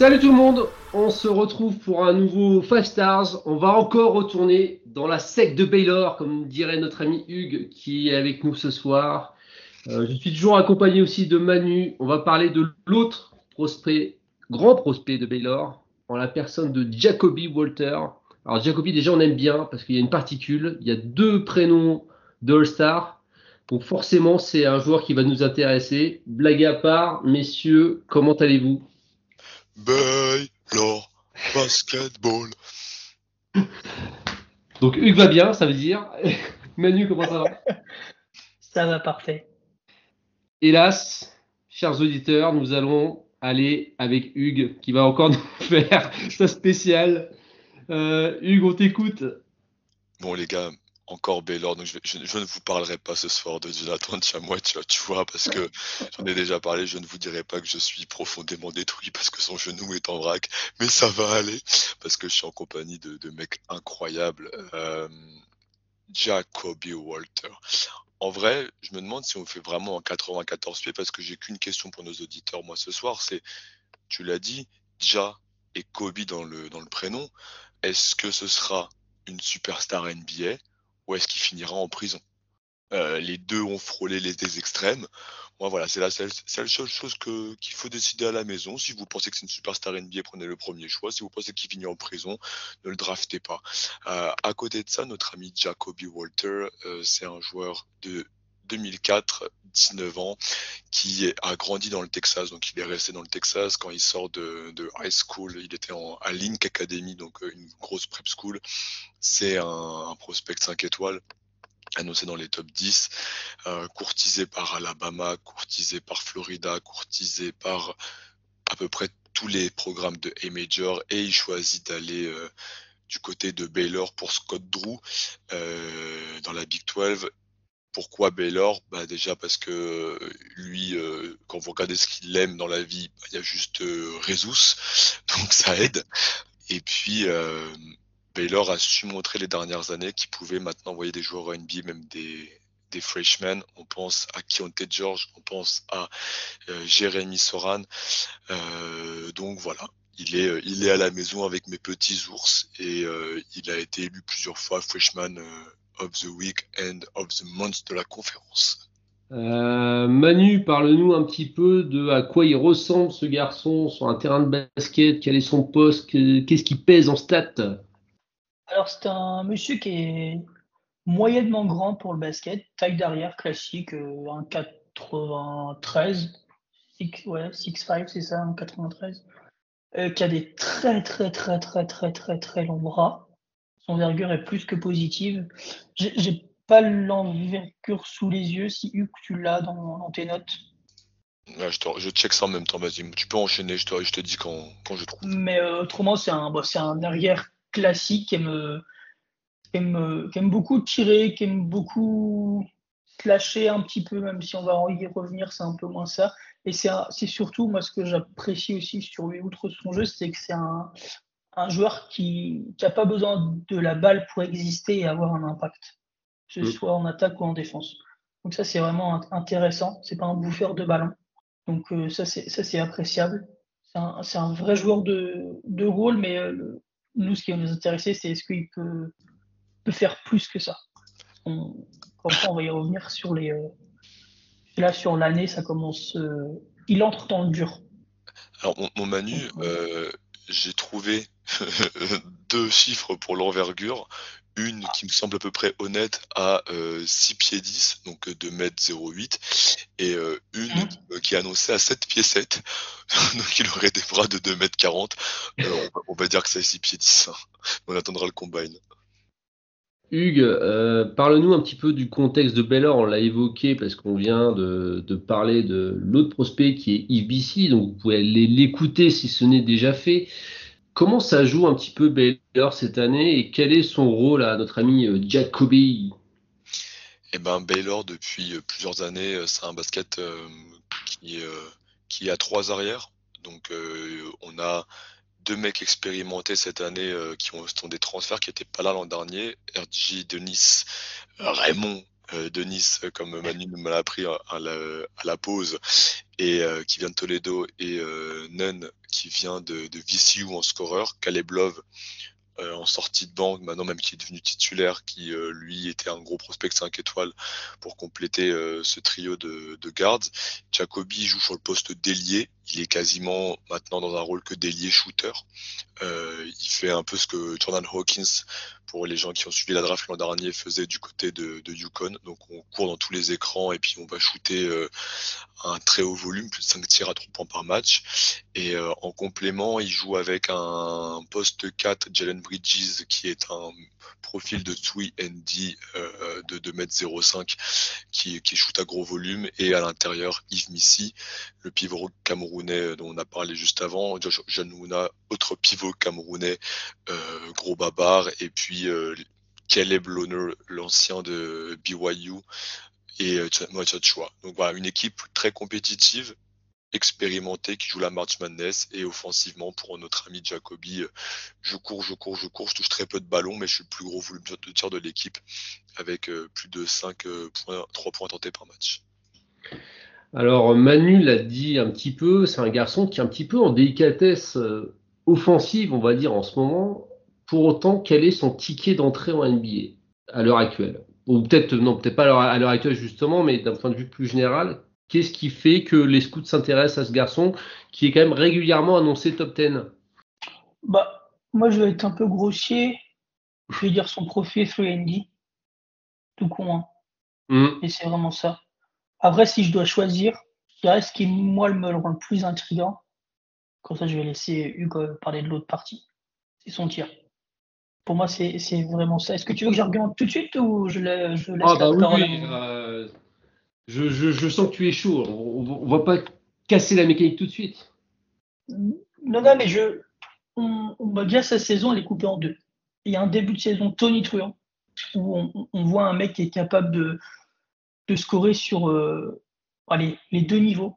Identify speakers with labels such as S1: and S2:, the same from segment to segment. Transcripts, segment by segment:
S1: Salut tout le monde, on se retrouve pour un nouveau Five Stars. On va encore retourner dans la secte de Baylor, comme dirait notre ami Hugues qui est avec nous ce soir. Euh, je suis toujours accompagné aussi de Manu. On va parler de l'autre prospect, grand prospect de Baylor, en la personne de Jacoby Walter. Alors Jacoby déjà on aime bien parce qu'il y a une particule, il y a deux prénoms d'All-Star. Donc forcément c'est un joueur qui va nous intéresser. Blague à part, messieurs, comment allez-vous?
S2: Baylor Basketball.
S1: Donc Hugues va bien, ça veut dire. Manu, comment ça va?
S3: Ça va parfait.
S1: Hélas, chers auditeurs, nous allons aller avec Hugues qui va encore nous faire sa spéciale. Euh, Hugues, on t'écoute.
S2: Bon les gars, encore Baylor, donc je, ne vous parlerai pas ce soir de Jonathan Chamois, tu, tu vois, parce que j'en ai déjà parlé, je ne vous dirai pas que je suis profondément détruit parce que son genou est en vrac, mais ça va aller, parce que je suis en compagnie de, de mecs incroyables. Euh, Jacoby Walter. En vrai, je me demande si on fait vraiment en 94 pieds, parce que j'ai qu'une question pour nos auditeurs, moi, ce soir, c'est, tu l'as dit, Ja et Kobe dans le, dans le prénom, est-ce que ce sera une superstar NBA ou est-ce qu'il finira en prison? Euh, Les deux ont frôlé les des extrêmes. Moi, voilà, c'est la seule, seule chose qu'il faut décider à la maison. Si vous pensez que c'est une superstar NBA, prenez le premier choix. Si vous pensez qu'il finit en prison, ne le draftez pas. Euh, à côté de ça, notre ami Jacoby Walter, euh, c'est un joueur de 2004, 19 ans, qui a grandi dans le Texas. Donc, il est resté dans le Texas quand il sort de, de high school. Il était en, à Link Academy, donc une grosse prep school. C'est un, un, prospect 5 étoiles annoncé dans les top 10, euh, courtisé par Alabama, courtisé par Florida, courtisé par à peu près tous les programmes de A-Major et il choisit d'aller euh, du côté de Baylor pour Scott Drew euh, dans la Big 12 pourquoi Baylor? Bah Déjà parce que lui, quand vous regardez ce qu'il aime dans la vie, bah, il y a juste euh, donc ça aide. Et puis, Baylor a su montrer les dernières années qu'il pouvait maintenant envoyer des joueurs NBA, même des, des freshmen. On pense à Keontae George, on pense à euh, Jérémy Soran. Euh, donc voilà, il est, il est à la maison avec mes petits ours et euh, il a été élu plusieurs fois freshman of the Week and of the Month de la conférence.
S1: Euh, Manu, parle-nous un petit peu de à quoi il ressemble ce garçon sur un terrain de basket, quel est son poste, qu'est-ce qui pèse en stats?
S3: Alors c'est un monsieur qui est moyennement grand pour le basket, taille d'arrière classique, euh, 1,93, 6, ouais, 6'5 c'est ça, 1,93, euh, qui a des très très très très très très très longs bras son envergure est plus que positive. J'ai pas l'envergure sous les yeux, si Hugues, tu l'as dans, dans, tes notes.
S2: Ouais, je, te, je, check ça en même temps, vas-y. Tu peux enchaîner, je te, je te dis quand, quand, je trouve.
S3: Mais euh, autrement, c'est un, bah, un arrière classique qui aime, qui, aime, qui aime beaucoup tirer, qui aime beaucoup slasher un petit peu, même si on va y revenir, c'est un peu moins ça. Et c'est surtout, moi, ce que j'apprécie aussi sur lui, outre son jeu, c'est que c'est un, un joueur qui n'a pas besoin de la balle pour exister et avoir un impact, que ce mm. soit en attaque ou en défense. Donc ça, c'est vraiment intéressant. C'est pas un bouffeur de ballon. Donc euh, ça, c'est appréciable. C'est un, un, vrai joueur de, de rôle, mais euh, nous, ce qui va nous intéresser, c'est est-ce qu'il peut, peut, faire plus que ça. On, comme ça, on va y revenir sur les. Euh, là, sur l'année, ça commence. Euh, il entre dans le dur.
S2: Alors, mon, mon Manu, euh, j'ai trouvé deux chiffres pour l'envergure. Une qui me semble à peu près honnête à euh, 6 pieds 10, donc 2 mètres 08, et euh, une mmh. qui est annoncée à 7 pieds 7, donc il aurait des bras de 2 mètres 40. Alors on va, on va dire que c'est 6 pieds 10. On attendra le combine.
S1: Hugues, euh, parle-nous un petit peu du contexte de Baylor. On l'a évoqué parce qu'on vient de, de, parler de l'autre prospect qui est Yves donc vous pouvez l'écouter si ce n'est déjà fait. Comment ça joue un petit peu Baylor cette année et quel est son rôle à notre ami euh, Jacoby?
S2: Eh ben Baylor depuis euh, plusieurs années, c'est un basket qui, qui a trois arrières. Donc on a deux mecs expérimentés cette année qui ont, sont des transferts qui n'étaient pas là l'an dernier. RJ Denis, Raymond Denis, comme Manu me l'a appris à la, pause, et qui vient de Toledo, et Nun qui vient de, de VCU en scoreur. Caleb Love euh, en sortie de banque, maintenant même qui est devenu titulaire, qui euh, lui était un gros prospect 5 étoiles pour compléter euh, ce trio de, de guards. Jacoby joue sur le poste d'ailier, il est quasiment maintenant dans un rôle que d'ailier shooter. il fait un peu ce que Jordan Hawkins, pour les gens qui ont suivi la draft l'an dernier, faisait du côté de, Yukon. Donc on court dans tous les écrans et puis on va shooter un très haut volume, plus de 5 tirs à 3 points par match. Et en complément, il joue avec un poste 4, Jalen Bridges, qui est un profil de 3 ND euh, de 2m05 qui, qui shoot à gros volume. Et à l'intérieur, Yves Missy, le pivot camerounais dont on a parlé juste avant, Josh Janouna, autre pivot camerounais, euh, gros babar. Et puis euh, Caleb Loner, l'ancien de BYU, et euh, Chua. Donc voilà, une équipe très compétitive, expérimenté qui joue la March Madness et offensivement pour notre ami Jacoby, euh, je cours, je cours, je cours, je touche très peu de ballons, mais je suis le plus gros volume de tir de l'équipe avec euh, plus de 5 euh, points, 3 points tentés par match.
S1: Alors Manu l'a dit un petit peu, c'est un garçon qui est un petit peu en délicatesse offensive, on va dire en ce moment. Pour autant, quel est son ticket d'entrée en NBA à l'heure actuelle? Ou peut-être non, peut-être pas à l'heure actuelle justement, mais d'un point de vue plus général, Qu'est-ce qui fait que les scouts s'intéressent à ce garçon qui est quand même régulièrement annoncé top 10
S3: bah, Moi, je vais être un peu grossier. Je vais dire son profil 3D. Tout con. Hein. Hmm. Et c'est vraiment ça. Après, si je dois choisir, je dirais ce qui, moi, me le rend le plus intriguant. Comme ça, je vais laisser Hugo parler de l'autre partie. C'est son tir. Pour moi, c'est vraiment ça. Est-ce que tu veux que j'argumente tout de suite ou je, laisse ah,
S1: bah oui, euh, je, sens que tu es chaud. On, ne va pas casser la mécanique tout de suite.
S3: Non, non, mais je, on, on bien sa saison, elle est coupée en deux. Il y a un début de saison Tony Truant, où on, voit un mec qui est capable de, de scorer sur euh, les deux niveaux,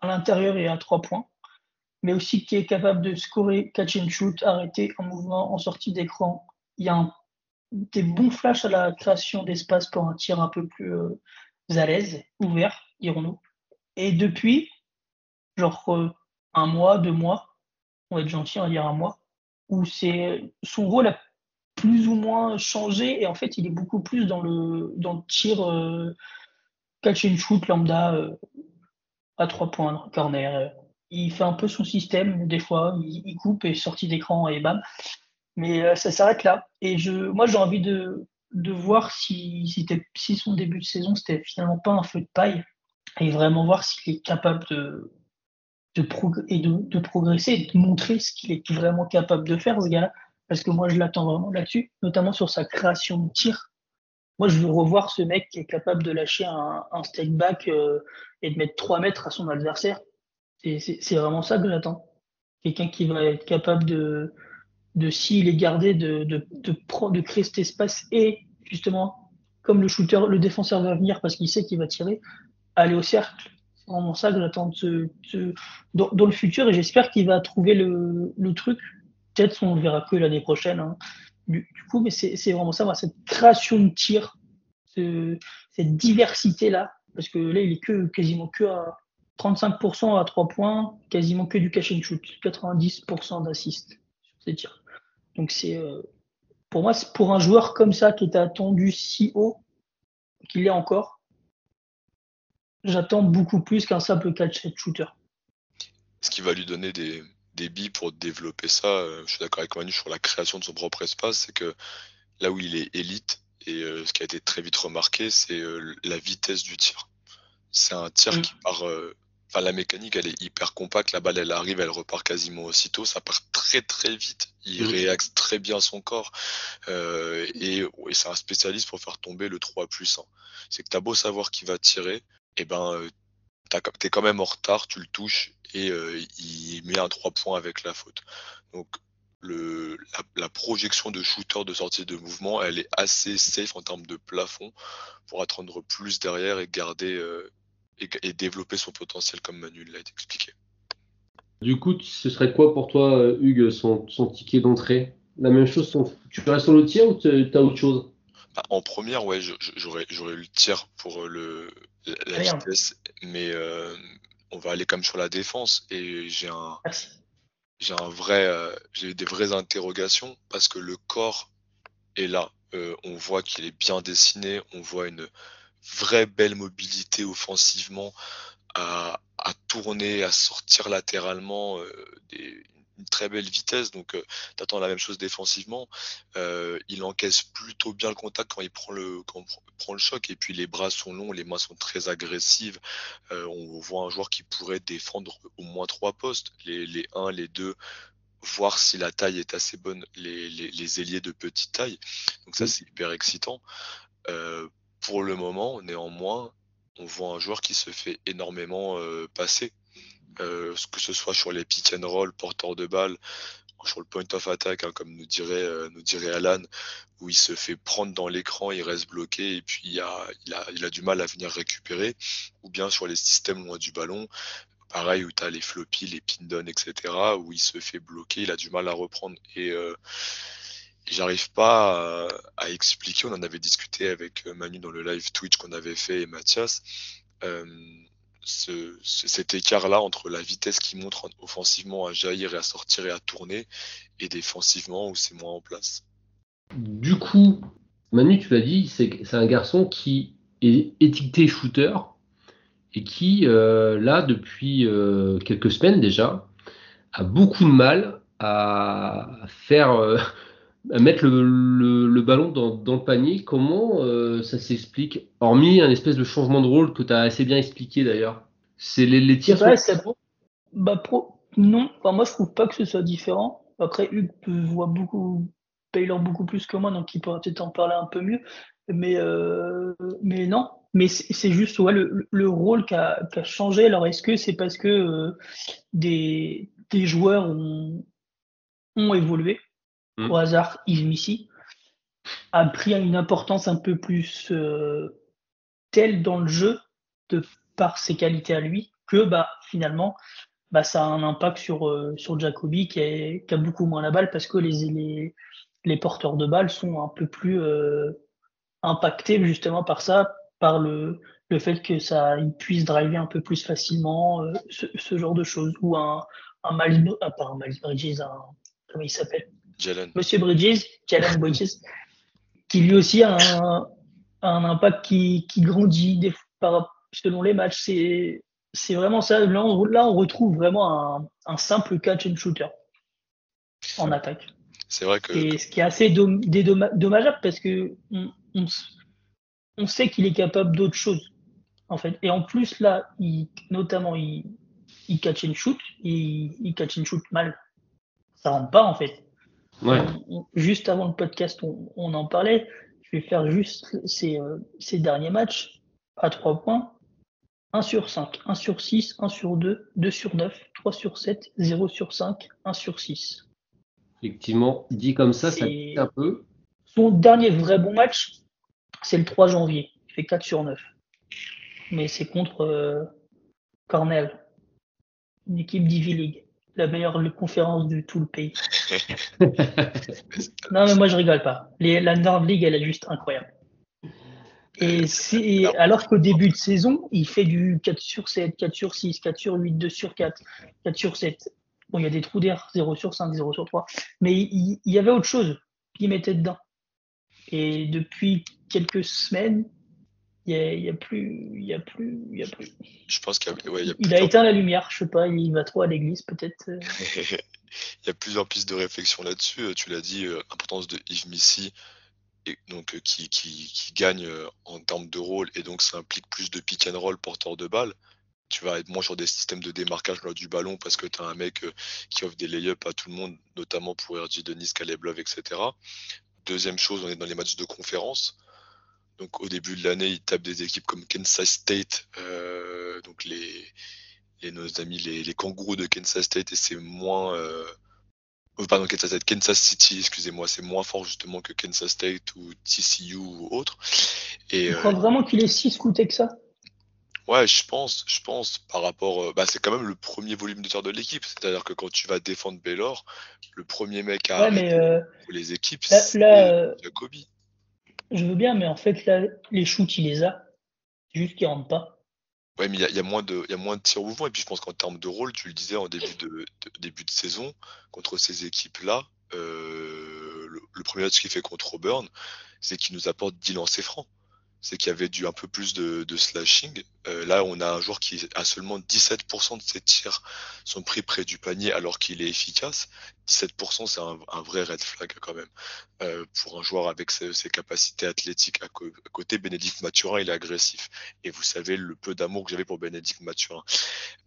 S3: à l'intérieur et à trois points, mais aussi qui est capable de scorer catch and shoot, arrêter en mouvement, en sortie d'écran. Il y a des bons flashs à la création d'espace pour un tir un peu plus, euh, à l'aise, ouvert, dirons-nous. Et depuis, genre euh, un mois, deux mois, on va être gentil, on va dire un mois, où c'est son rôle a plus ou moins changé et en fait il est beaucoup plus dans le, dans le tir euh, catch and shoot lambda euh, à trois points, corner. Il fait un peu son système, des fois il, coupe et sortie d'écran et bam. Mais ça s'arrête là. Et je, moi j'ai envie de, de voir si, si, son début de saison, c'était finalement pas un feu de paille, et vraiment voir s'il est capable de, de, et de, progresser et de montrer ce qu'il est vraiment capable de faire, ce gars-là. Parce que moi, je l'attends vraiment là-dessus, notamment sur sa création de tir. Moi, je veux revoir ce mec qui est capable de lâcher un, un step back euh, et de mettre 3 mètres à son adversaire. C'est vraiment ça que j'attends. Quelqu'un qui va être capable de, de s'il est gardé, de, de, de, de créer cet espace et justement, comme le shooter, le défenseur va venir parce qu'il sait qu'il va tirer, aller au cercle. C'est vraiment ça que j'attends dans, le futur et j'espère qu'il va trouver le, le truc. Peut-être on ne verra que l'année prochaine. Hein. Du, coup, mais c'est vraiment ça, cette création de tir, cette diversité-là, parce que là, il est que, quasiment que à 35% à 3 points, quasiment que du catch and shoot, 90% d'assist sur ces tirs. Donc c'est euh, pour moi, pour un joueur comme ça qui est attendu si haut qu'il est encore, j'attends beaucoup plus qu'un simple catch shooter.
S2: Ce qui va lui donner des, des billes pour développer ça, euh, je suis d'accord avec Manu sur la création de son propre espace, c'est que là où il est élite, et euh, ce qui a été très vite remarqué, c'est la vitesse du tir. C'est un tir mm. qui part Enfin, la mécanique, elle est hyper compacte. La balle, elle arrive, elle repart quasiment aussitôt. Ça part très très vite. Il mmh. réaxe très bien son corps. Euh, et, c'est un spécialiste pour faire tomber le 3 plus 1. C'est que t'as beau savoir qui va tirer, et eh ben euh, t'es quand même en retard, tu le touches et euh, il met un 3 points avec la faute. Donc le, la, projection de shooter de sortie de mouvement, elle est assez safe en termes de plafond pour attendre plus derrière et garder et, développer son potentiel comme Manu l'a expliqué.
S1: Du coup, ce serait quoi pour toi, Hugues, son, ticket d'entrée? La même chose, tu restes sur le tir ou tu as autre chose?
S2: Bah, En première, ouais, j'aurais eu le tir pour le, la, vitesse, mais on va aller comme sur la défense et j'ai un j'ai un vrai j'ai des vraies interrogations parce que le corps est là. On voit qu'il est bien dessiné on voit une vraie belle mobilité offensivement à, à tourner à sortir latéralement des, une très belle vitesse, donc euh, tu attends la même chose défensivement. Euh, il encaisse plutôt bien le contact quand il prend le, quand prend le choc, et puis les bras sont longs, les mains sont très agressives. Euh, on voit un joueur qui pourrait défendre au moins trois postes, les, les 1, les 2, voir si la taille est assez bonne, les, les, les ailiers de petite taille. Donc ça, c'est hyper excitant. Pour le moment, néanmoins, on voit un joueur qui se fait énormément passer. Euh, que ce soit sur les pick and roll, porteurs de balle, sur le point of attack, hein, comme nous dirait, euh, nous dirait Alan, où il se fait prendre dans l'écran, il reste bloqué et puis il a, il, a, il a du mal à venir récupérer, ou bien sur les systèmes loin du ballon, pareil, où tu as les floppies, les pin etc., où il se fait bloquer, il a du mal à reprendre. Et euh, j'arrive pas à, expliquer, on en avait discuté avec Manu dans le live Twitch qu'on avait fait et Mathias. Euh, ce, cet écart-là entre la vitesse qui montre offensivement à jaillir et à sortir et à tourner et défensivement où c'est moins en place.
S1: Du coup, Manu, tu l'as dit, c'est un garçon qui est étiqueté shooter et qui, euh, là, depuis euh, quelques semaines déjà, a beaucoup de mal à faire, euh, mettre le, le, ballon dans, dans, le panier. Comment euh, ça s'explique Hormis un espèce de changement de rôle que tu as assez bien expliqué d'ailleurs? C'est les, les tirs.
S3: Ouais, bah, pro... Non, enfin, moi je trouve pas que ce soit différent. Après, Hugues voit beaucoup, Taylor beaucoup plus que moi, donc il pourrait peut-être en parler un peu mieux. Mais, euh, mais non, mais c'est juste ouais, le, le rôle qui a, a, changé. Alors, est-ce que c'est parce que euh, des, des joueurs ont, ont évolué? Mm. au hasard, Missy, a pris une importance un peu plus euh, telle dans le jeu de par ses qualités à lui que bah finalement bah ça a un impact sur euh, sur Jacobi qui, a beaucoup moins la balle parce que les les, les porteurs de balles sont un peu plus euh, impactés justement par ça par le le fait que ça il puisse driver un peu plus facilement ce, genre de choses. Ou un un Malino ah, pas un un comment il s'appelle? Monsieur Bridges, Jalen Bridges, qui lui aussi a un, un impact qui, qui grandit des, par, selon les matchs. C'est, c'est vraiment ça. Là on, là, on retrouve vraiment un, un, simple catch and shooter en attaque.
S2: C'est vrai que.
S3: Et ce qui est assez dommageable parce que on, on, on sait qu'il est capable d'autre chose, en fait. Et en plus, là, il, notamment, il, il catch and shoot, il, il catch and shoot mal. Ça rentre pas, en fait juste avant le podcast, on, en parlait. Je vais faire juste ces, euh, ces derniers matchs à 3 points. 1 sur 5, 1 sur 6, 1 sur 2, 2 sur 9, 3 sur 7, 0 sur 5, 1 sur 6.
S1: Effectivement, dit comme ça, ça pique un peu.
S3: Son dernier vrai bon match, c'est le 3 janvier. Il fait 4 sur 9. Mais c'est contre euh, Cornell, une équipe d'Ivy League la meilleure conférence de tout le pays. non, mais moi, je rigole pas. la Nord League, elle est juste incroyable. Et c'est, alors qu'au début de saison, il fait du 4 sur 7, 4 sur 6, 4 sur 8, 2 sur 4, 4 sur 7. Bon, il y a des trous d'air, 0 sur 5, 0 sur 3. Mais il, il y avait autre chose qui mettait dedans. Et depuis quelques semaines, il n'y a, plus, il y a plus, il y a plus.
S2: Je pense qu'il y a, y a
S3: Il a éteint la lumière, je sais pas, il va trop à l'église peut-être. Euh.
S2: il y a plusieurs pistes de réflexion là-dessus. Euh, tu l'as dit, euh, importance de Yves Missy, et donc qui, qui, qui, gagne en termes de rôle et donc ça implique plus de pick and roll porteur de balle. Tu vas être moins sur des systèmes de démarquage lors du ballon parce que tu as un mec qui offre des lay-ups à tout le monde, notamment pour RJ Denis, Caleb Love, etc. Deuxième chose, on est dans les matchs de conférence. Donc au début de l'année, ils tapent des équipes comme Kansas State, euh, donc les, les, nos amis les, les kangourous de Kansas State, et c'est moins euh, oh, pardon Kansas State, Kansas City, excusez-moi, c'est moins fort justement que Kansas State ou TCU ou autre.
S3: Et, tu crois euh, vraiment qu'il est si scouté que ça?
S2: Ouais, je pense, je pense par rapport, euh, bah, c'est quand même le premier volume de tir de l'équipe. C'est-à-dire que quand tu vas défendre Baylor, le premier mec à
S3: Ouais, mais euh,
S2: pour les équipes,
S3: là,
S2: c'est
S3: là,
S2: Jacoby.
S3: Je veux bien, mais en fait, là, les shoots, il les a. Juste qu'il rentre pas.
S2: Ouais, mais il y a, moins de, moins de tirs au mouvement. Et puis je pense qu'en termes de rôle, tu le disais en début de, début de saison, contre ces équipes-là, euh, le, le premier match qu'il fait contre Auburn, c'est qu'il nous apporte 10 lancers francs. C'est qu'il y avait du un peu plus de, de slashing. Euh, là, on a un joueur qui a seulement 17% de ses tirs sont pris près du panier alors qu'il est efficace. 17%, c'est un, un vrai red flag quand même. Euh, pour un joueur avec ses, ses capacités athlétiques à, côté, Bénédicte Mathurin, il est agressif. Et vous savez le peu d'amour que j'avais pour Bénédicte Mathurin.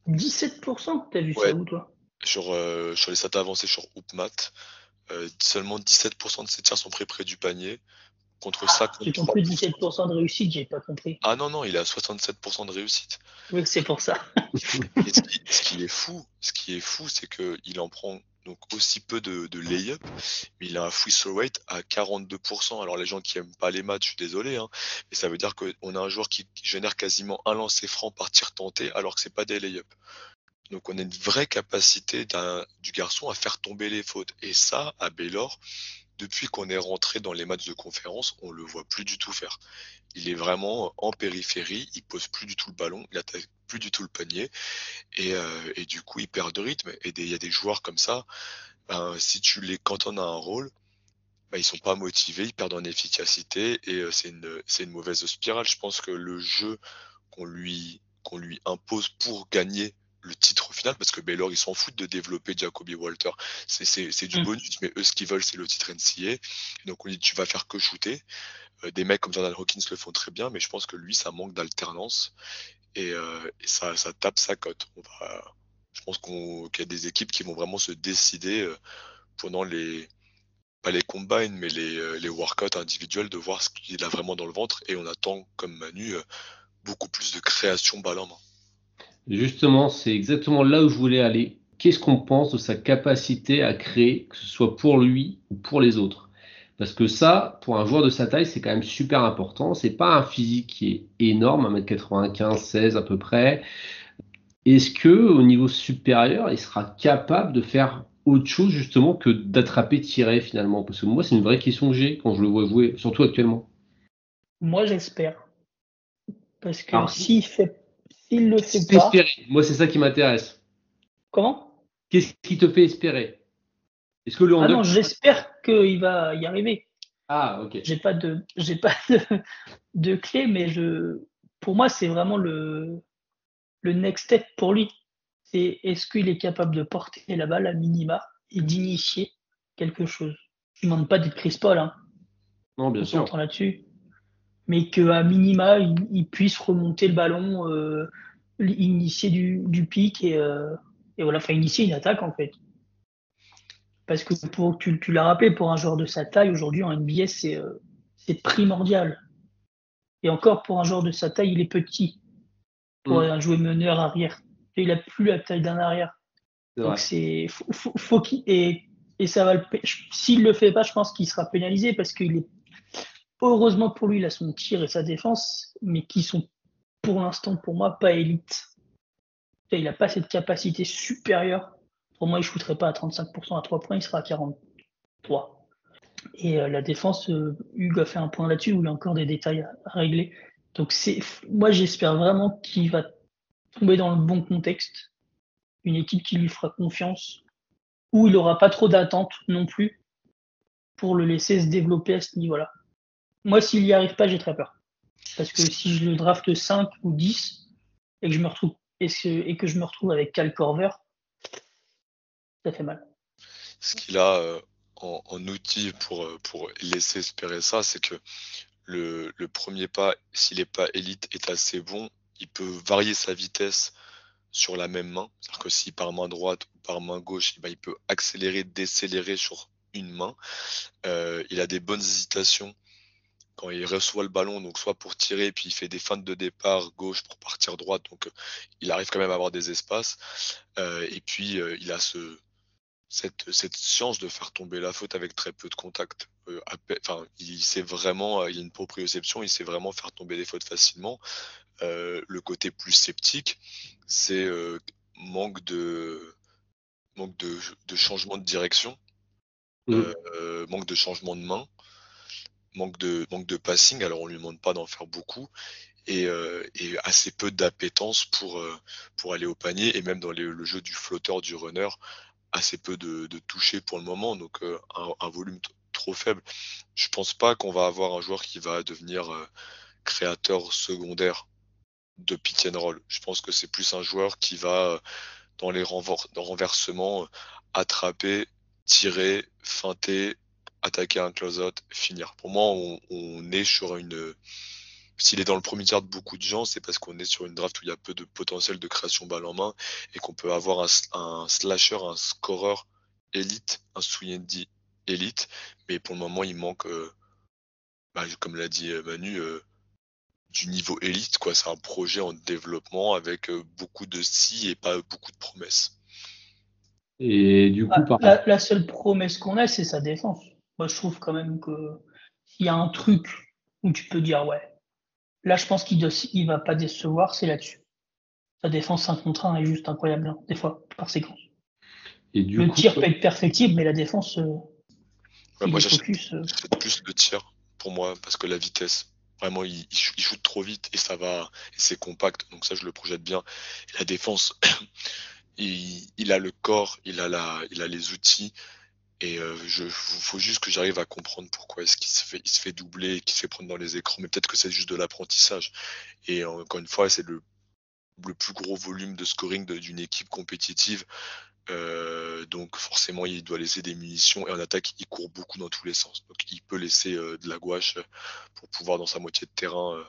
S3: 17%? T'as vu
S2: Ouais.
S3: ça où, toi?
S2: Sur, euh, sur les stats avancés sur Hoopmat, seulement 17% de ses tirs sont pris près du panier contre
S3: Ah, J'ai
S2: 53%.
S3: compris 17% de réussite, j'ai pas compris.
S2: Ah non, non, il à 67% de réussite.
S3: Oui, c'est pour ça.
S2: Et ce qui, ce qui est fou, ce qui est fou, c'est qu'il en prend donc aussi peu de, de lay-up, mais il a un free throw rate à 42%. Alors les gens qui aiment pas les maths, je suis désolé, hein, mais ça veut dire qu'on a un joueur qui, génère quasiment un lancer franc par tir tenté, alors que c'est pas des lay-up. Donc on a une vraie capacité du garçon à faire tomber les fautes. Et ça, à Baylor, depuis qu'on est rentré dans les matchs de conférence, on le voit plus du tout faire. Il est vraiment en périphérie, il pose plus du tout le ballon, il attaque plus du tout le panier, et, euh, du coup il perd de rythme. Et il y a des joueurs comme ça, ben, si tu les cantonnes à un rôle, ben, ils sont pas motivés, ils perdent en efficacité, et euh, c'est une, mauvaise spirale. Je pense que le jeu qu'on lui impose pour gagner le titre final, parce que Baylor, ils s'en foutent de développer Jacoby Walter. C'est, c'est, c'est du
S3: Mm.
S2: bonus, mais eux, ce qu'ils veulent, c'est le titre NCA. Donc, on dit, tu vas faire que shooter. Euh, des mecs comme Jordan Hawkins le font très bien, mais je pense que lui, ça manque d'alternance. Et, euh, et ça, ça tape sa cote. On va, je pense qu'on, qu'il y a des équipes qui vont vraiment se décider euh, pendant les, pas les combines, mais les, les workouts individuels de voir ce qu'il a vraiment dans le ventre. Et on attend, comme Manu, beaucoup plus de création balle en main.
S1: Justement, c'est exactement là où je voulais aller. Qu'est-ce qu'on pense de sa capacité à créer, que ce soit pour lui ou pour les autres? Parce que ça, pour un joueur de sa taille, c'est quand même super important. C'est pas un physique qui est énorme, 1m95, 16 à peu près. Est-ce que au niveau supérieur, il sera capable de faire autre chose justement que d'attraper, tirer finalement? Parce que moi, c'est une vraie question que j'ai quand je le vois jouer, surtout actuellement.
S3: Moi, j'espère. Parce que
S1: Ah.
S3: s'il fait, s'il le fait pas,
S1: espérer? Moi, c'est ça qui m'intéresse.
S3: comment?
S1: Qu'est-ce qui te fait espérer? Est-ce que le
S3: Ah non, j'espère qu'il va y arriver.
S1: Ah, ok.
S3: J'ai pas de, j'ai pas de, de clé, mais je, pour moi, c'est vraiment le, le next step pour lui. C'est est-ce qu'il est capable de porter la balle à minima et d'initier quelque chose? Je ne demande pas d'être Chris Paul, hein,
S1: Non, bien
S3: on
S1: sûr.
S3: là-dessus. Mais qu'à minima, il, il puisse remonter le ballon, euh, initier du, du pic et, euh, et voilà, enfin initier une attaque en fait. Parce que pour, tu, tu l'as rappelé, pour un joueur de sa taille, aujourd'hui en NBA, c'est euh, primordial. Et encore, pour un joueur de sa taille, il est petit. Pour
S1: Mm.
S3: un joueur meneur arrière. Il a plus la taille d'un arrière. Donc c'est faut, faut, faut et, et ça va le s'il le fait pas, je pense qu'il sera pénalisé parce qu'il est heureusement pour lui il a son tir et sa défense, mais qui sont pour l'instant pour moi pas élite. Il n'a pas cette capacité supérieure. Pour moi, il ne shooterait pas à 35% à 3 points, il sera à 43. Et euh, la défense, euh, Hugues a fait un point là-dessus où il y a encore des détails à, à régler. Donc moi j'espère vraiment qu'il va tomber dans le bon contexte une équipe qui lui fera confiance, où il n'aura pas trop d'attentes non plus pour le laisser se développer à ce niveau-là. Moi, s'il n'y arrive pas, j'ai très peur. Parce que si je le draft 5 ou 10 et que je me retrouve, et, que je me retrouve avec Cal Corver, ça fait mal.
S2: ce qu'il a euh, en, en outil pour, euh, pour laisser espérer ça, c'est que le, le premier pas, s'il n'est pas élite, est assez bon. Il peut varier sa vitesse sur la même main. C'est-à-dire que si par main droite ou par main gauche, eh ben, il peut accélérer, décélérer sur une main. Euh, il a des bonnes hésitations quand il reçoit le ballon, donc soit pour tirer, puis il fait des feintes de départ gauche pour partir droite, donc euh, il arrive quand même à avoir des espaces. Euh, et puis euh, il a ce, cette, cette science de faire tomber la faute avec très peu de contact. Euh, enfin, il sait vraiment, euh, il a une proprioception, il sait vraiment faire tomber des fautes facilement. le côté plus sceptique, c'est manque de manque de, changement de direction, mmh. manque de changement de main, manque de manque de passing. Alors on lui demande pas d'en faire beaucoup et, assez peu d'appétence pour pour aller au panier et même dans le jeu du flotteur du runner assez peu de, de toucher pour le moment, donc un, volume trop faible. Je pense pas qu'on va avoir un joueur qui va devenir créateur secondaire de pick and roll. Je pense que c'est plus un joueur qui va dans les renversements attraper, tirer, feinter, attaquer un close-out, finir. Pour moi, on, est sur une. S'il est dans le premier tiers de beaucoup de gens, c'est parce qu'on est sur une draft où il y a peu de potentiel de création balle en main et qu'on peut avoir un, slasher, un scoreur élite, un Suyendi élite. Mais pour le moment, il manque, euh, bah, comme l'a dit euh, Manu, euh, du niveau élite. quoi. C'est un projet en développement avec beaucoup de si et pas beaucoup de promesses.
S1: Et du coup,
S3: ah, la, seule promesse qu'on a, c'est sa défense. Moi, je trouve quand même que s'il y a un truc où tu peux dire, ouais, là, je pense qu'il ne va pas décevoir, c'est là-dessus. Sa défense 5 contre 1 est juste incroyable, hein, des fois, par séquence. Et du le tir peut être perfectible, mais la défense. Euh,
S2: moi, focus, euh, plus le tir pour moi, parce que la vitesse, vraiment, il, joue trop vite et ça va, et c'est compact, donc ça, je le projette bien. la défense, il, il, a le corps, il a, la, il a les outils, et euh, faut juste que j'arrive à comprendre pourquoi est-ce qu'il se fait, il se fait doubler, qu'il se fait prendre dans les écrans. Mais peut-être que c'est juste de l'apprentissage. Et encore une fois, c'est le, le, plus gros volume de scoring d'une équipe compétitive. Euh, donc forcément, il doit laisser des munitions. Et en attaque, il court beaucoup dans tous les sens. Donc il peut laisser euh, de la gouache pour pouvoir, dans sa moitié de terrain, euh,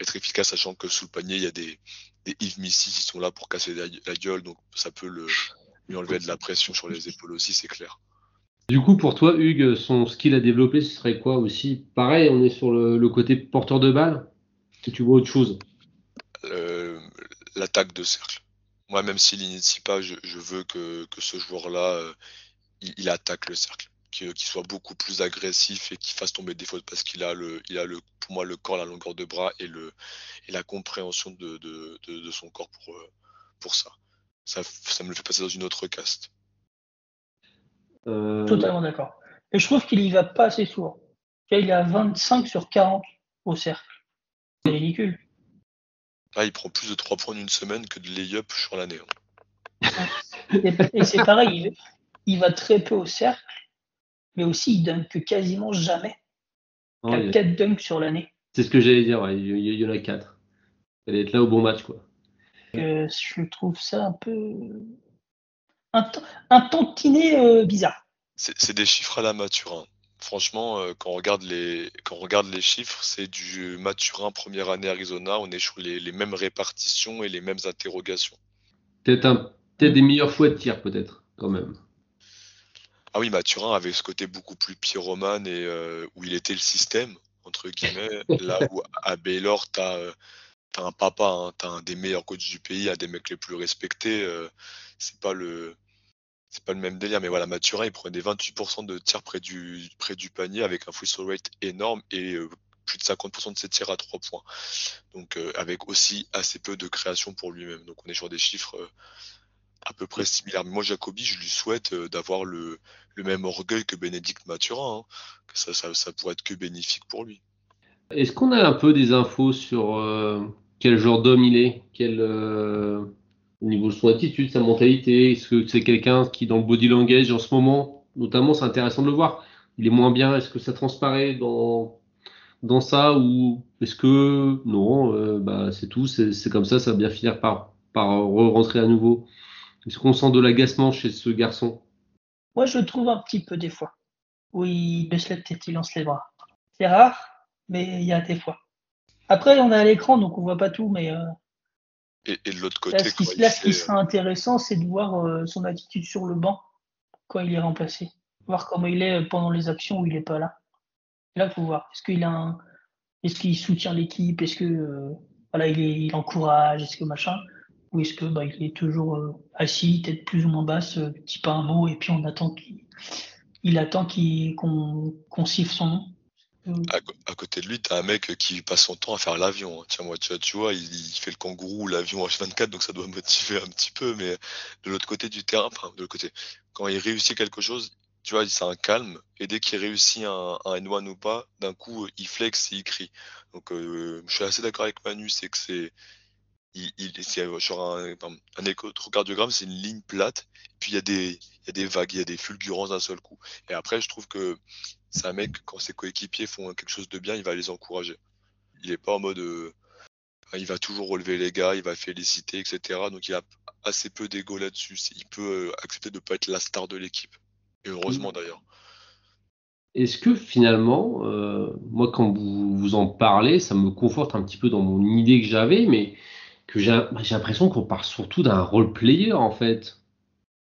S2: être efficace, sachant que sous le panier, il y a des, des Yves Missy qui sont là pour casser la, gueule. Donc ça peut lui enlever de la pression sur les épaules aussi, c'est clair.
S1: Du coup, pour toi, Hugues, son skill à développer, ce serait quoi aussi Pareil, on est sur le, côté porteur de balle que tu vois autre chose
S2: L'attaque de cercle. Moi, même s'il n'initie pas, je, veux que, ce joueur-là, euh, il, attaque le cercle. Qu'il soit beaucoup plus agressif et qu'il fasse tomber des fautes parce qu'il a, le, pour moi le corps, la longueur de bras et, la compréhension de, son corps pour, euh, pour ça. ça. Ça me le fait passer dans une autre caste.
S3: Euh, Totalement d'accord. Et je trouve qu'il y va pas assez souvent. Il est à 25 sur 40 au cercle. C'est ridicule.
S2: Ah, il prend plus de 3 points d'une semaine que de lay-up sur l'année.
S3: Hein. et, c'est pareil, il, va très peu au cercle, mais aussi il dunk quasiment jamais. Il a 4 dunks sur l'année.
S1: C'est ce que j'allais dire, il, y en a 4. Elle est là au bon match. quoi.
S3: je trouve ça un peu un, un tantinet euh, bizarre.
S2: C'est des chiffres à la Maturin. Franchement, euh, quand, on regarde les, quand on regarde les chiffres, c'est du Maturin première année Arizona. On est sur les, mêmes répartitions et les mêmes interrogations.
S1: Peut-être des meilleurs fouets de tir, peut-être, quand même.
S2: Ah oui, Maturin avait ce côté beaucoup plus pyromane et euh, où il était le système, entre guillemets. là où à Baylor, tu as, un papa, hein, tu as un des meilleurs coachs du pays, un des mecs les plus respectés c'est pas le c'est pas le même délire, mais voilà, Mathurin, il prenait 28% de tirs près du, près du panier avec un free throw rate énorme et euh, plus de 50% de ses tirs à 3 points. Donc, euh, avec aussi assez peu de création pour lui-même. Donc, on est sur des chiffres euh, à peu près similaires. Mais moi, Jacobi, je lui souhaite d'avoir le, le, même orgueil que Bénédicte Mathurin. Hein. que ça, ça, ça, pourrait être que bénéfique pour lui.
S1: Est-ce qu'on a un peu des infos sur quel genre d'homme il est quel, au niveau de son attitude, sa mentalité Est-ce que c'est quelqu'un qui, dans le body language en ce moment, notamment, c'est intéressant de le voir. Il est moins bien. Est-ce que ça transparaît dans, dans ça ou est-ce que non, euh, bah, c'est tout, c'est comme ça, ça va bien finir par, par rentrer à nouveau Est-ce qu'on sent de l'agacement chez ce garçon?
S3: Moi, je le trouve un petit peu des fois. Oui, il baisse la tête, il lance les bras. C'est rare, mais il y a des fois. Après, on est à l'écran, donc on voit pas tout, mais euh,
S2: et, de l'autre côté,
S3: là, ce qui, sera intéressant, c'est de voir euh, son attitude sur le banc quand il est remplacé. Voir comment il est pendant les actions où il n'est pas là. Là, il faut voir. Est-ce qu'il a un... est-ce qu'il soutient l'équipe? Est-ce que euh, voilà, il, est... il, encourage? Est-ce que machin? Ou est-ce que bah, il est toujours euh, assis, tête plus ou moins basse, dit pas un mot, et puis on attend qu'il il attend qu'on siffle son nom.
S2: À, côté de lui, tu as un mec qui passe son temps à faire l'avion. Hein. Tiens, moi, tu, vois, il, fait le kangourou, l'avion H24, donc ça doit motiver un petit peu. Mais de l'autre côté du terrain, de côté, quand il réussit quelque chose, tu vois, c'est un calme. Et dès qu'il réussit un, un N1 ou pas, d'un coup, il flex et il crie. Donc, euh, je suis assez d'accord avec Manu, c'est que c'est. Il, il c'est genre un, un électrocardiogramme, c'est une ligne plate, puis il y, il y a des vagues, il y a des fulgurances d'un seul coup. Et après, je trouve que c'est un mec, quand ses coéquipiers font quelque chose de bien, il va les encourager. Il est pas en mode. Euh, il va toujours relever les gars, il va féliciter, etc. Donc il a assez peu d'ego là-dessus. Il peut euh, accepter de ne pas être la star de l'équipe. Et heureusement d'ailleurs.
S1: Est-ce que finalement, euh, moi quand vous, vous en parlez, ça me conforte un petit peu dans mon idée que j'avais, mais que j'ai l'impression qu'on part surtout d'un role player en fait,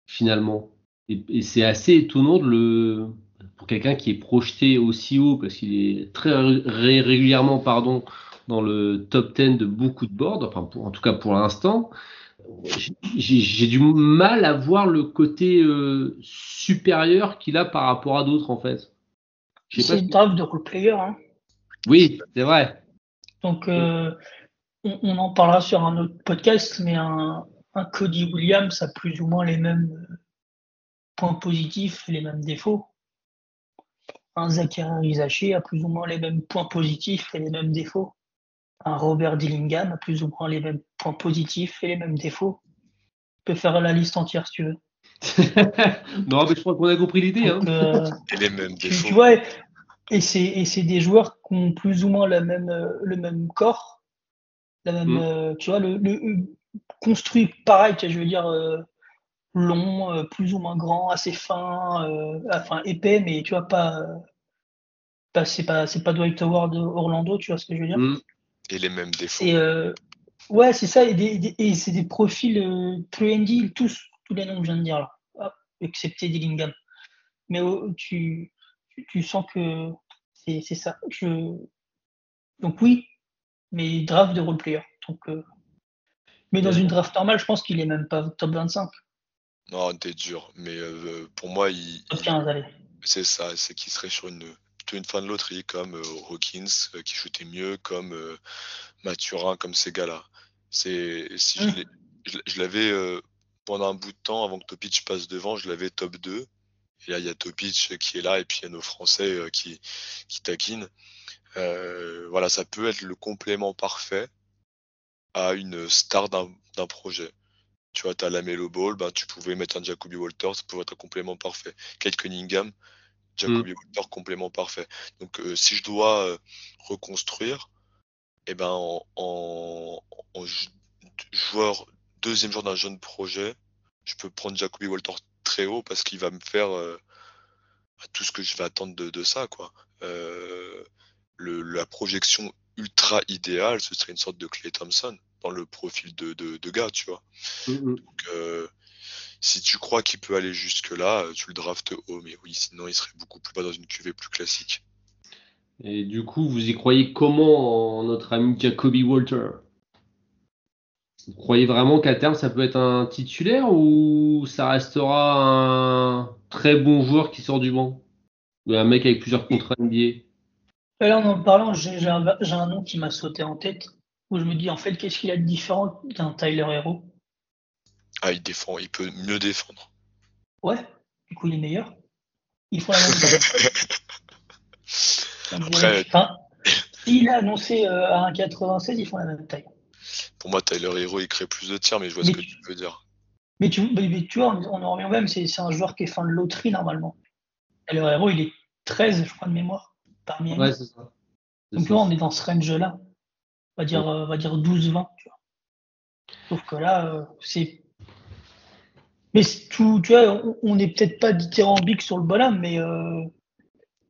S1: finalement. Et, c'est assez étonnant de le, pour quelqu'un qui est projeté aussi haut, parce qu'il est très régulièrement pardon, dans le top 10 de beaucoup de boards, enfin en tout cas pour l'instant, j'ai du mal à voir le côté euh, supérieur qu'il a par rapport à d'autres en fait.
S3: C'est une table de role player. Hein.
S1: Oui, c'est vrai.
S3: Donc euh, on, en parlera sur un autre podcast, mais un, Cody Williams a plus ou moins les mêmes euh, points positifs les mêmes défauts. Un Zachary Rizaché a plus ou moins les mêmes points positifs et les mêmes défauts un Robert Dillingham a plus ou moins les mêmes points positifs et les mêmes défauts. Tu peux faire la liste entière si tu veux.
S1: non, mais je crois qu'on a compris l'idée. Hein.
S2: Euh, et les mêmes défauts.
S3: Tu, vois, et c'est des joueurs qui ont plus ou moins la même, euh, le même corps, la même, mm. euh, tu vois, le, construit pareil, je veux dire, long, plus ou moins grand, assez fin, enfin épais, mais tu vois, pas. pas c'est pas, pas Dwight Howard Orlando, tu vois ce que je veux dire? Mm.
S2: Et les mêmes défauts.
S3: Euh, ouais, c'est ça. Et, c'est des profils euh, plus tous, tous les noms que je viens de dire là, excepté Dillingham. Mais oh, tu, tu, sens que c'est ça. Je... Donc oui, mais draft de roleplayer. Donc, euh, Mais dans une draft normale, je pense qu'il est même pas top 25.
S2: Non, t'es dur. Mais pour moi, il.
S3: Top 15, allez.
S2: C'est ça, c'est qu'il serait sur une une fin de loterie comme euh, Hawkins euh, qui shootait mieux, comme euh, Mathurin, comme ces gars-là. C'est si je mmh. l'avais pendant un bout de temps avant que Topic passe devant, je l'avais top 2. Et là, il y a Topic qui est là et puis il y a nos Français qui, qui taquinent. voilà, ça peut être le complément parfait à une star d'un projet. Tu vois, tu as la Melo Ball, ben, tu pouvais mettre un Jacoby Walters, ça pouvait être un complément parfait. Kate Cunningham, Jacoby mmh. complément parfait. Donc euh, si je dois euh, reconstruire, eh ben en, joueur deuxième joueur d'un jeune projet, je peux prendre Jacoby Walter très haut parce qu'il va me faire euh, tout ce que je vais attendre de, ça quoi. Le, la projection ultra idéale, ce serait une sorte de Clay Thompson dans le profil de, de, gars, tu vois. Mmh, mmh. Donc, si tu crois qu'il peut aller jusque-là, euh, tu le draftes haut, mais oui, sinon il serait beaucoup plus bas dans une cuvée plus classique.
S1: Et du coup, vous y croyez comment notre ami Jacoby Walter? Vous croyez vraiment qu'à terme ça peut être un titulaire ou ça restera un très bon joueur qui sort du banc? Ou un mec avec plusieurs contrats NBA
S3: Là, en en parlant, j'ai un, un, nom qui m'a sauté en tête où je me dis en fait, qu'est-ce qu'il a de différent d'un Tyler Hero?
S2: Ah, il défend, il peut mieux défendre.
S3: Ouais, du coup, il est meilleur. Il faut la même Après, enfin, s'il a annoncé euh, à 1,96, ils font la même taille.
S2: Pour moi, Tyler Hero, il crée plus de tirs, mais je vois ce que tu veux dire.
S3: Mais tu, tu vois, on en revient même, c'est un joueur qui est fin de loterie normalement. Tyler Hero, il est 13, je crois, de mémoire, parmi
S1: Ouais, c'est ça.
S3: Donc là, on est dans ce range-là. On va dire, euh, va dire 12-20, tu vois. Sauf que là, euh, c'est mais tout, tu vois, on n'est peut-être pas dithyrambique sur le bonhomme, mais euh,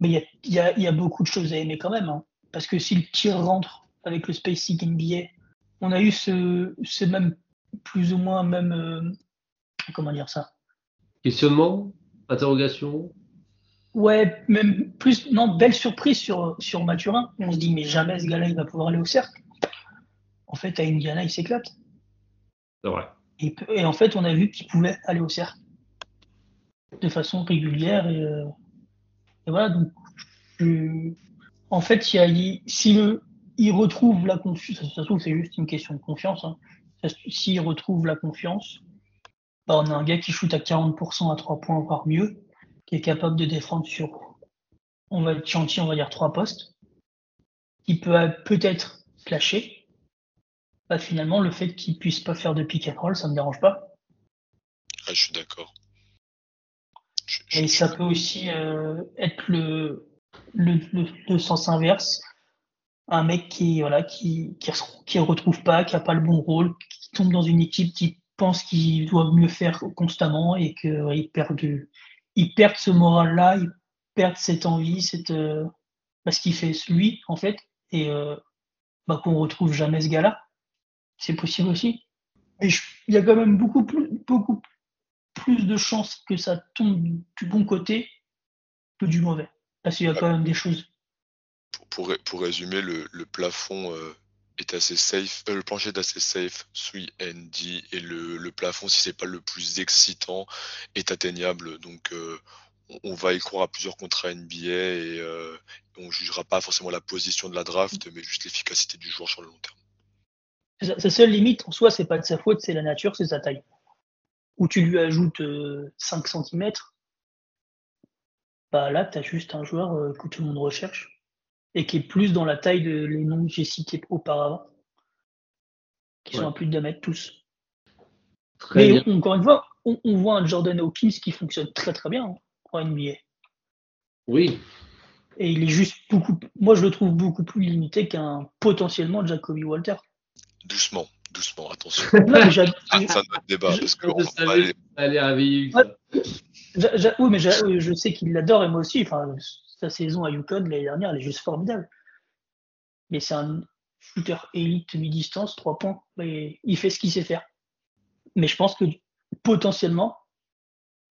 S3: mais il y a, y a, beaucoup de choses à aimer quand même. Hein. Parce que si le tir rentre avec le Spacing NBA, on a eu ce, ce même, plus ou moins même, euh, comment dire ça?
S1: Questionnement Interrogation?
S3: Ouais, même plus, non, belle surprise sur, sur Mathurin. On se dit, mais jamais ce gars-là, il va pouvoir aller au cercle. En fait, à Indiana, il s'éclate.
S1: C'est vrai.
S3: Et, en fait, on a vu qu'il pouvait aller au cercle de façon régulière. Et, euh, voilà, donc En fait, il, si il retrouve la confiance, ça se trouve, c'est juste une question de confiance. Hein. S'il retrouve la confiance, bah, on a un gars qui shoot à 40% à 3 points, voire mieux, qui est capable de défendre sur, on va être gentil, on va dire 3 postes, qui peut peut-être flasher. Bah, finalement, le fait qu'il puisse pas faire de pick and roll, ça me dérange pas.
S2: Ah, je suis d'accord.
S3: Et ça peut aussi euh, être le, le, sens inverse. Un mec qui voilà qui qui, retrouve pas, qui a pas le bon rôle, qui tombe dans une équipe qui pense qu'il doit mieux faire constamment et qu'il perd il perd ce moral-là, il perd cette envie, cette euh, bah, ce qu'il fait lui en fait, et euh, bah, qu'on retrouve jamais ce gars-là. C'est possible aussi. Mais il y a quand même beaucoup plus, beaucoup plus de chances que ça tombe du bon côté que du mauvais. Parce qu'il y a quand même des choses.
S2: Pour, pour, résumer, le, le plafond euh, est assez safe, euh, le plancher est assez safe, sui ND, et le, le plafond, si c'est pas le plus excitant, est atteignable. Donc euh, on, va y croire à plusieurs contrats NBA et on jugera pas forcément la position de la draft, mais juste l'efficacité du joueur sur le long terme.
S3: Sa seule limite en soi, c'est pas de sa faute, c'est la nature, c'est sa taille où tu lui ajoutes 5 euh, cm, bah là, tu as juste un joueur euh, que tout le monde recherche et qui est plus dans la taille de les noms que j'ai cités auparavant, qui sont à plus de 2 mètres tous. Mais encore une fois, on, voit un Jordan Hawkins qui fonctionne très très bien hein, en NBA.
S1: Oui.
S3: Et il est juste beaucoup, moi je le trouve beaucoup plus limité qu'un potentiellement Jacoby Walter.
S2: Doucement, doucement, attention. Non, ça notre débat. parce que
S1: aller...
S3: aller oui, mais je sais qu'il l'adore et moi aussi. Enfin, sa saison à Yukon l'année dernière, elle est juste formidable. Mais c'est un shooter élite mi-distance, 3 points. Et il fait ce qu'il sait faire. Mais je pense que potentiellement,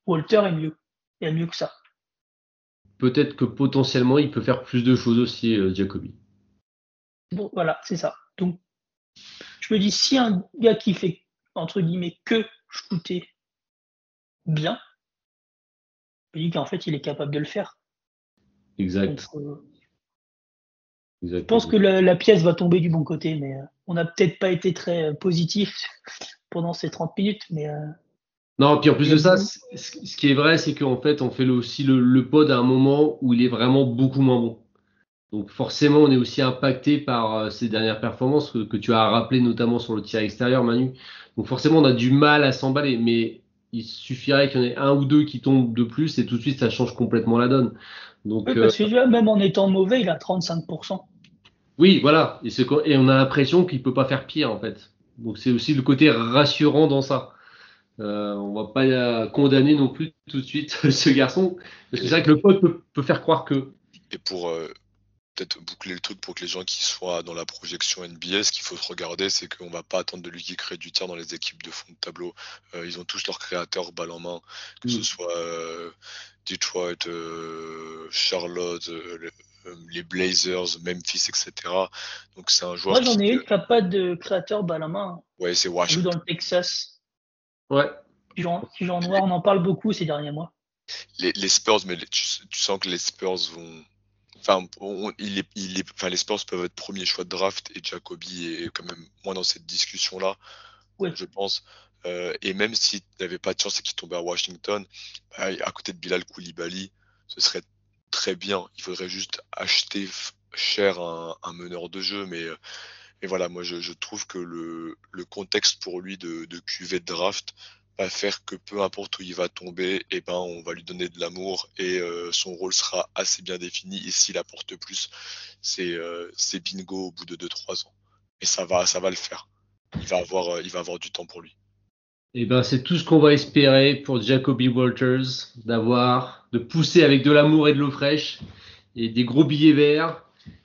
S3: Walter est mieux. Il est mieux que ça.
S1: Peut-être que potentiellement, il peut faire plus de choses aussi, euh, Jacoby.
S3: Bon, voilà, c'est ça. Donc, je me dis, si un gars qui fait, entre guillemets, que shooter bien, je me dis qu'en fait, il est capable de le faire.
S1: Exact.
S3: Euh, je pense que la, pièce va tomber du bon côté, mais euh, on n'a peut-être pas été très euh, positif pendant ces 30 minutes, mais.
S1: non, puis en plus de ça, ce qui est vrai, c'est qu'en fait, on fait aussi le, le pod à un moment où il est vraiment beaucoup moins bon. Donc forcément, on est aussi impacté par euh, ces dernières performances que, tu as rappelé notamment sur le tir extérieur, Manu. Donc forcément, on a du mal à s'emballer, mais il suffirait qu'il y en ait un ou deux qui tombent de plus et tout de suite, ça change complètement la donne. Donc,
S3: oui, parce euh, que même en étant mauvais, il a 35%.
S1: Oui, voilà. Et, et on a l'impression qu'il peut pas faire pire, en fait. Donc c'est aussi le côté rassurant dans ça. Euh, on va pas condamner non plus tout de suite ce garçon. Parce que c'est vrai que le pote peut, faire croire que.
S2: Et pour, euh, peut-être boucler le truc pour que les gens qui soient dans la projection NBA, ce qu'il faut regarder, c'est qu'on va pas attendre de lui qui crée du tir dans les équipes de fond de tableau. Euh, ils ont tous leurs créateurs balle en main, que ce mm. soit euh, Detroit, euh, Charlotte, les Blazers, Memphis, etc. Donc c'est un joueur.
S3: Moi j'en ai eu qui n'a pas de créateur balle en main.
S2: Ouais, c'est Washington.
S3: dans le Texas.
S1: Ouais.
S3: Genre, noir, on en parle beaucoup ces derniers mois.
S2: Les, Spurs, mais tu, sens que les Spurs vont, Enfin, il est, il est, enfin, les Spurs peuvent être premier choix de draft et Jacoby est quand même moins dans cette discussion-là, je pense. Euh, et même s'il n'avait pas de chance et qu'il tombait à Washington, bah, à côté de Bilal Koulibaly, ce serait très bien. Il faudrait juste acheter cher un, meneur de jeu, mais, euh, voilà, moi je, trouve que le, contexte pour lui de, de QV de draft va faire que peu importe où il va tomber, et eh ben on va lui donner de l'amour et euh, son rôle sera assez bien défini. Et s'il apporte plus, c'est euh, bingo au bout de 2-3 ans. Et ça va, ça va le faire. Il va avoir, euh, il va avoir du temps pour lui.
S1: Et eh ben c'est tout ce qu'on va espérer pour Jacoby Walters, d'avoir, de pousser avec de l'amour et de l'eau fraîche et des gros billets verts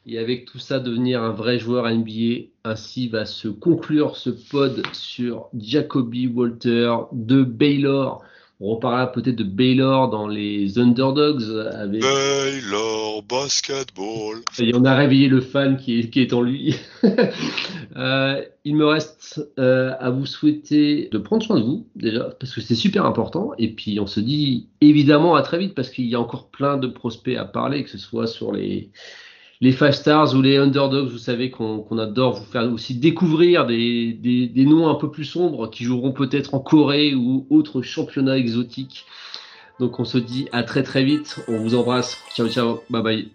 S1: et avec tout ça devenir un vrai joueur NBA. Ainsi va se conclure ce pod sur Jacoby Walter de Baylor. On reparlera peut-être de Baylor dans les underdogs avec
S2: Baylor basketball.
S1: Et on a réveillé le fan qui est, qui est en lui. Euh, il me reste euh, à vous souhaiter de prendre soin de vous déjà parce que c'est super important. Et puis on se dit évidemment à très vite parce qu'il y a encore plein de prospects à parler, que ce soit sur les les Five Stars ou les Underdogs, vous savez qu'on adore vous faire aussi découvrir des, noms un peu plus sombres qui joueront peut-être en Corée ou autres championnats exotiques. Donc on se dit à très très vite. On vous embrasse. Ciao ciao. Bye bye.